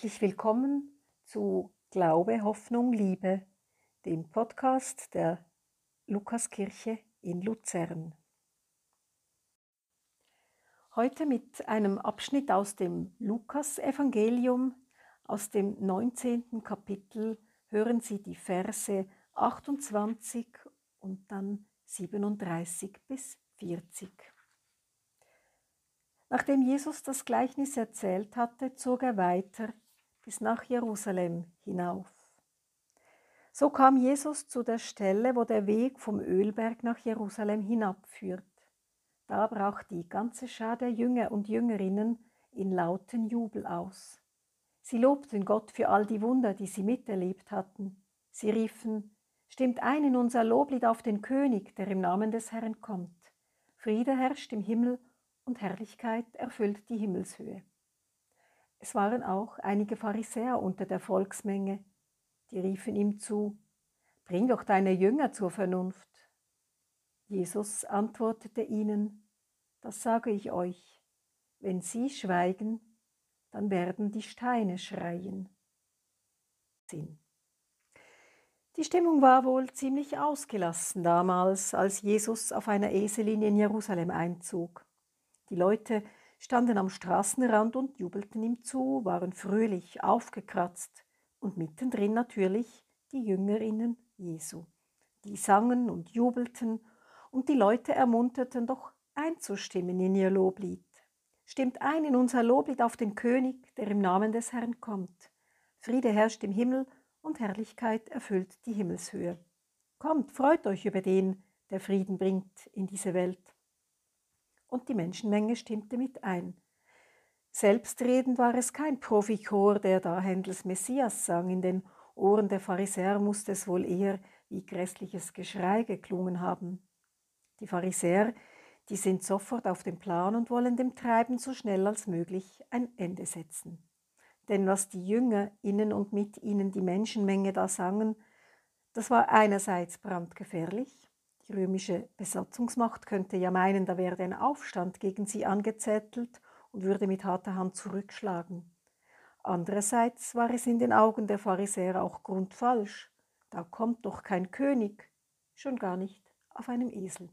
Herzlich willkommen zu Glaube, Hoffnung, Liebe, dem Podcast der Lukaskirche in Luzern. Heute mit einem Abschnitt aus dem Lukasevangelium aus dem 19. Kapitel hören Sie die Verse 28 und dann 37 bis 40. Nachdem Jesus das Gleichnis erzählt hatte, zog er weiter bis nach Jerusalem hinauf. So kam Jesus zu der Stelle, wo der Weg vom Ölberg nach Jerusalem hinabführt. Da brach die ganze Schar der Jünger und Jüngerinnen in lauten Jubel aus. Sie lobten Gott für all die Wunder, die sie miterlebt hatten. Sie riefen, Stimmt ein in unser Loblied auf den König, der im Namen des Herrn kommt. Friede herrscht im Himmel und Herrlichkeit erfüllt die Himmelshöhe. Es waren auch einige Pharisäer unter der Volksmenge, die riefen ihm zu, Bring doch deine Jünger zur Vernunft. Jesus antwortete ihnen, Das sage ich euch, wenn sie schweigen, dann werden die Steine schreien. Sinn. Die Stimmung war wohl ziemlich ausgelassen damals, als Jesus auf einer Eselin in Jerusalem einzog. Die Leute standen am Straßenrand und jubelten ihm zu, waren fröhlich, aufgekratzt und mittendrin natürlich die Jüngerinnen Jesu. Die sangen und jubelten und die Leute ermunterten doch einzustimmen in ihr Loblied. Stimmt ein in unser Loblied auf den König, der im Namen des Herrn kommt. Friede herrscht im Himmel und Herrlichkeit erfüllt die Himmelshöhe. Kommt, freut euch über den, der Frieden bringt in diese Welt und die Menschenmenge stimmte mit ein. Selbstredend war es kein Profichor, der da Händels Messias sang. In den Ohren der Pharisäer musste es wohl eher wie grässliches Geschrei geklungen haben. Die Pharisäer, die sind sofort auf dem Plan und wollen dem Treiben so schnell als möglich ein Ende setzen. Denn was die Jünger innen und mit ihnen die Menschenmenge da sangen, das war einerseits brandgefährlich, die römische Besatzungsmacht könnte ja meinen, da werde ein Aufstand gegen sie angezettelt und würde mit harter Hand zurückschlagen. Andererseits war es in den Augen der Pharisäer auch grundfalsch. Da kommt doch kein König, schon gar nicht auf einem Esel.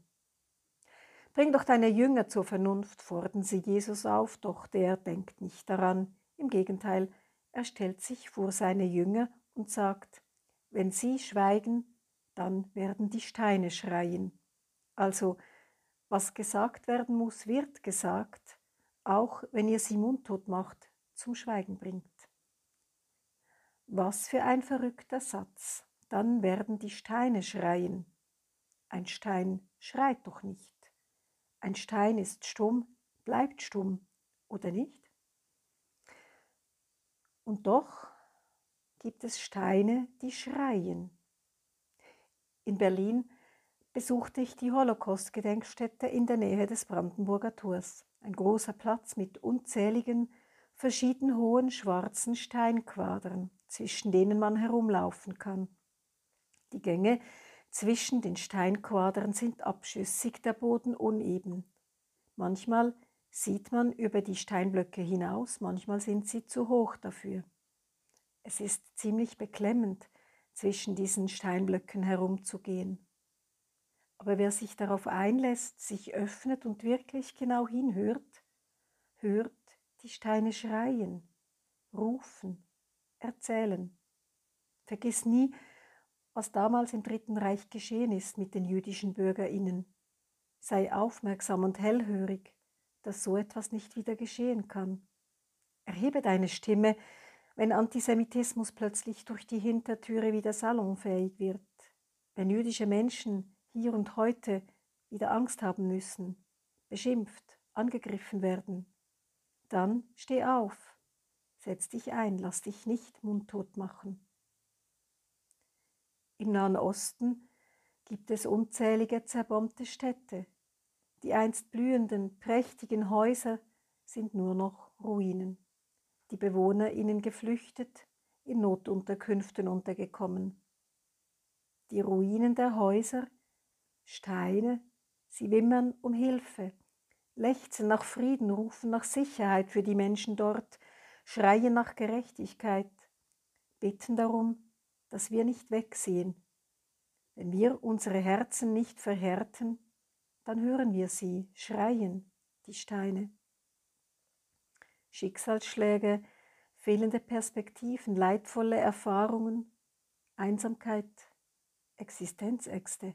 Bring doch deine Jünger zur Vernunft, fordern sie Jesus auf, doch der denkt nicht daran. Im Gegenteil, er stellt sich vor seine Jünger und sagt, wenn sie schweigen, dann werden die Steine schreien. Also, was gesagt werden muss, wird gesagt, auch wenn ihr sie mundtot macht, zum Schweigen bringt. Was für ein verrückter Satz. Dann werden die Steine schreien. Ein Stein schreit doch nicht. Ein Stein ist stumm, bleibt stumm, oder nicht? Und doch gibt es Steine, die schreien. In Berlin besuchte ich die Holocaust-Gedenkstätte in der Nähe des Brandenburger Tors. Ein großer Platz mit unzähligen, verschieden hohen schwarzen Steinquadern, zwischen denen man herumlaufen kann. Die Gänge zwischen den Steinquadern sind abschüssig, der Boden uneben. Manchmal sieht man über die Steinblöcke hinaus, manchmal sind sie zu hoch dafür. Es ist ziemlich beklemmend, zwischen diesen Steinblöcken herumzugehen. Aber wer sich darauf einlässt, sich öffnet und wirklich genau hinhört, hört die Steine schreien, rufen, erzählen. Vergiss nie, was damals im Dritten Reich geschehen ist mit den jüdischen Bürgerinnen. Sei aufmerksam und hellhörig, dass so etwas nicht wieder geschehen kann. Erhebe deine Stimme, wenn Antisemitismus plötzlich durch die Hintertüre wieder salonfähig wird, wenn jüdische Menschen hier und heute wieder Angst haben müssen, beschimpft, angegriffen werden, dann steh auf, setz dich ein, lass dich nicht mundtot machen. Im Nahen Osten gibt es unzählige zerbombte Städte. Die einst blühenden, prächtigen Häuser sind nur noch Ruinen die Bewohner ihnen geflüchtet, in Notunterkünften untergekommen. Die Ruinen der Häuser, Steine, sie wimmern um Hilfe, lechzen nach Frieden, rufen nach Sicherheit für die Menschen dort, schreien nach Gerechtigkeit, bitten darum, dass wir nicht wegsehen. Wenn wir unsere Herzen nicht verhärten, dann hören wir sie schreien, die Steine. Schicksalsschläge, fehlende Perspektiven, leidvolle Erfahrungen, Einsamkeit, Existenzängste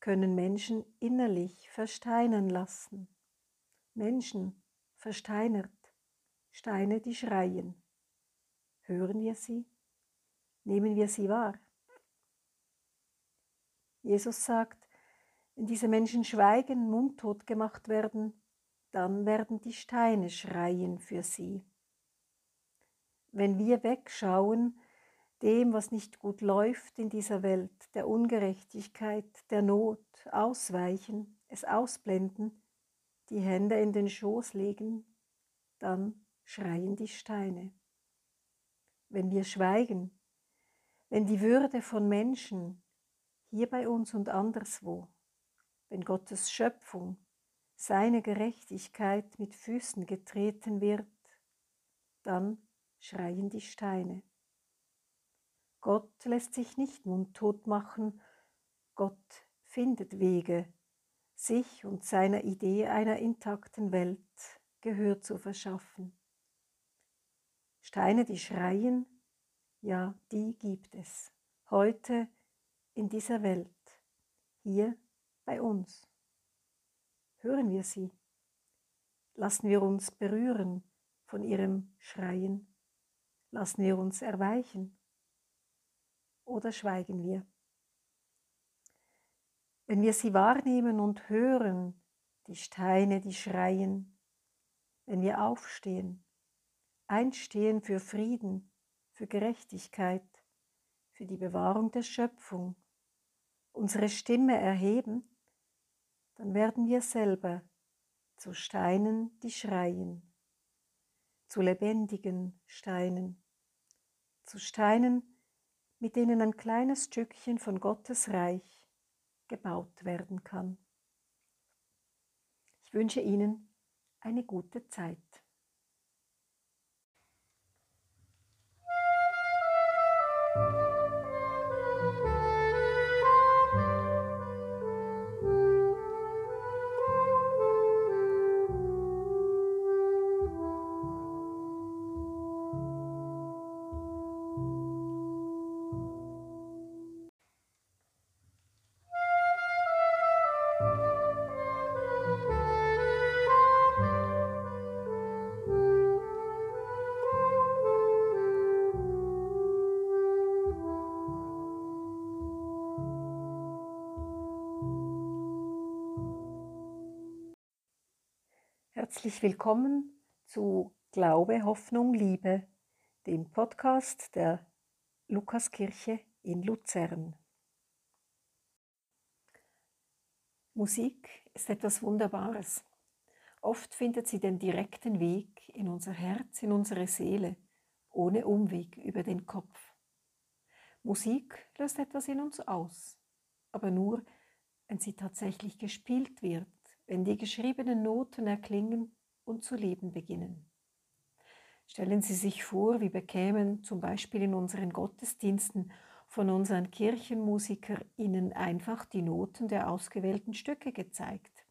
können Menschen innerlich versteinern lassen. Menschen versteinert, Steine, die schreien. Hören wir sie? Nehmen wir sie wahr? Jesus sagt, wenn diese Menschen schweigen, mundtot gemacht werden, dann werden die Steine schreien für sie. Wenn wir wegschauen, dem, was nicht gut läuft in dieser Welt, der Ungerechtigkeit, der Not, ausweichen, es ausblenden, die Hände in den Schoß legen, dann schreien die Steine. Wenn wir schweigen, wenn die Würde von Menschen hier bei uns und anderswo, wenn Gottes Schöpfung, seine Gerechtigkeit mit Füßen getreten wird, dann schreien die Steine. Gott lässt sich nicht mundtot machen, Gott findet Wege, sich und seiner Idee einer intakten Welt Gehör zu verschaffen. Steine, die schreien, ja, die gibt es. Heute in dieser Welt, hier bei uns. Hören wir sie. Lassen wir uns berühren von ihrem Schreien. Lassen wir uns erweichen. Oder schweigen wir. Wenn wir sie wahrnehmen und hören, die Steine, die schreien, wenn wir aufstehen, einstehen für Frieden, für Gerechtigkeit, für die Bewahrung der Schöpfung, unsere Stimme erheben, dann werden wir selber zu Steinen, die schreien, zu lebendigen Steinen, zu Steinen, mit denen ein kleines Stückchen von Gottes Reich gebaut werden kann. Ich wünsche Ihnen eine gute Zeit. Herzlich willkommen zu Glaube, Hoffnung, Liebe, dem Podcast der Lukaskirche in Luzern. Musik ist etwas Wunderbares. Oft findet sie den direkten Weg in unser Herz, in unsere Seele, ohne Umweg über den Kopf. Musik löst etwas in uns aus, aber nur, wenn sie tatsächlich gespielt wird wenn die geschriebenen Noten erklingen und zu leben beginnen. Stellen Sie sich vor, wir bekämen zum Beispiel in unseren Gottesdiensten von unseren KirchenmusikerInnen einfach die Noten der ausgewählten Stücke gezeigt.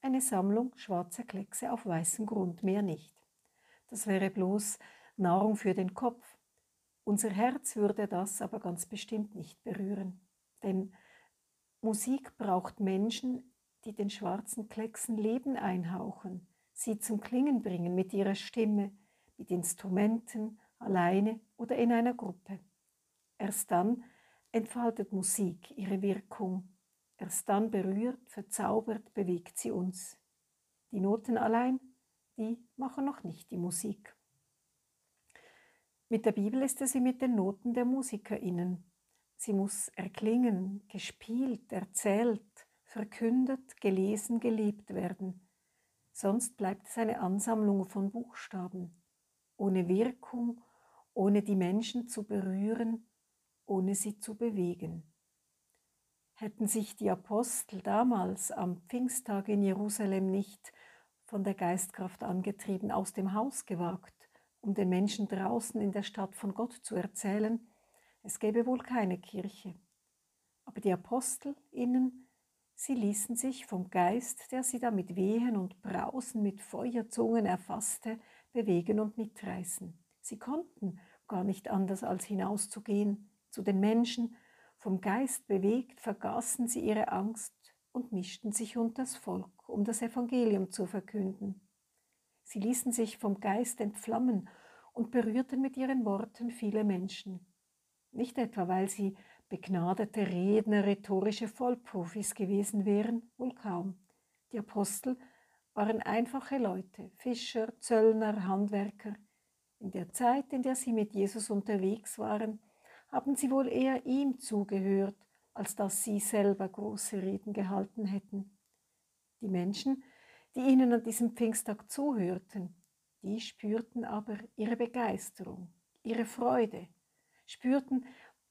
Eine Sammlung schwarzer Kleckse auf weißem Grund, mehr nicht. Das wäre bloß Nahrung für den Kopf. Unser Herz würde das aber ganz bestimmt nicht berühren. Denn Musik braucht Menschen, die den schwarzen Klecksen Leben einhauchen, sie zum Klingen bringen mit ihrer Stimme, mit Instrumenten, alleine oder in einer Gruppe. Erst dann entfaltet Musik ihre Wirkung. Erst dann berührt, verzaubert, bewegt sie uns. Die Noten allein, die machen noch nicht die Musik. Mit der Bibel ist es wie mit den Noten der MusikerInnen. Sie muss erklingen, gespielt, erzählt, verkündet, gelesen, gelebt werden. Sonst bleibt es eine Ansammlung von Buchstaben, ohne Wirkung, ohne die Menschen zu berühren, ohne sie zu bewegen. Hätten sich die Apostel damals am Pfingsttag in Jerusalem nicht von der Geistkraft angetrieben aus dem Haus gewagt um den Menschen draußen in der Stadt von Gott zu erzählen, es gäbe wohl keine Kirche. Aber die Apostel innen, sie ließen sich vom Geist, der sie da mit Wehen und Brausen mit Feuerzungen erfasste, bewegen und mitreißen. Sie konnten gar nicht anders als hinauszugehen zu den Menschen, vom Geist bewegt vergaßen sie ihre Angst und mischten sich unters Volk, um das Evangelium zu verkünden. Sie ließen sich vom Geist entflammen und berührten mit ihren Worten viele Menschen. Nicht etwa, weil sie begnadete Redner, rhetorische Vollprofis gewesen wären, wohl kaum. Die Apostel waren einfache Leute, Fischer, Zöllner, Handwerker. In der Zeit, in der sie mit Jesus unterwegs waren, haben sie wohl eher ihm zugehört, als dass sie selber große Reden gehalten hätten. Die Menschen, die ihnen an diesem Pfingsttag zuhörten, die spürten aber ihre Begeisterung, ihre Freude, spürten,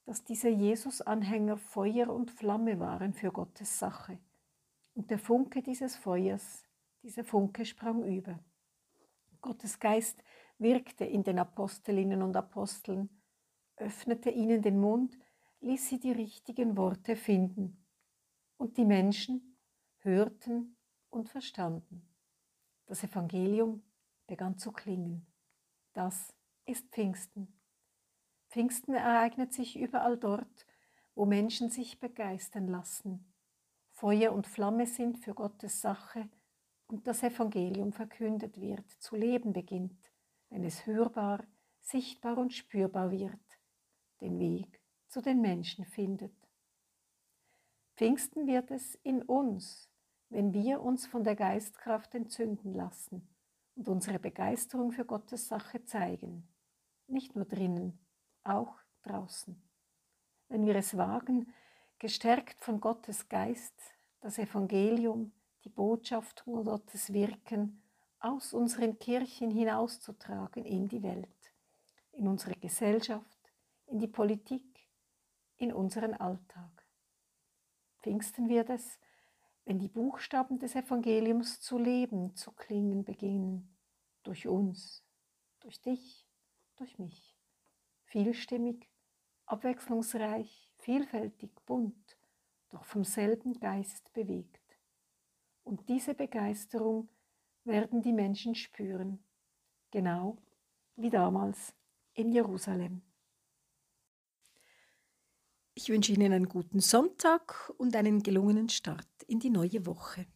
dass diese Jesus-Anhänger Feuer und Flamme waren für Gottes Sache. Und der Funke dieses Feuers, dieser Funke sprang über. Gottes Geist wirkte in den Apostelinnen und Aposteln, öffnete ihnen den Mund, ließ sie die richtigen Worte finden. Und die Menschen hörten und verstanden. Das Evangelium begann zu klingen. Das ist Pfingsten. Pfingsten ereignet sich überall dort, wo Menschen sich begeistern lassen, Feuer und Flamme sind für Gottes Sache und das Evangelium verkündet wird, zu leben beginnt, wenn es hörbar, sichtbar und spürbar wird, den Weg zu den Menschen findet. Pfingsten wird es in uns, wenn wir uns von der Geistkraft entzünden lassen und unsere Begeisterung für Gottes Sache zeigen, nicht nur drinnen, auch draußen. Wenn wir es wagen, gestärkt von Gottes Geist, das Evangelium, die Botschaft von Gottes Wirken aus unseren Kirchen hinauszutragen in die Welt, in unsere Gesellschaft, in die Politik, in unseren Alltag. Pfingsten wird es, wenn die Buchstaben des Evangeliums zu leben, zu klingen beginnen, durch uns, durch dich, durch mich. Vielstimmig, abwechslungsreich, vielfältig, bunt, doch vom selben Geist bewegt. Und diese Begeisterung werden die Menschen spüren, genau wie damals in Jerusalem. Ich wünsche Ihnen einen guten Sonntag und einen gelungenen Start in die neue Woche.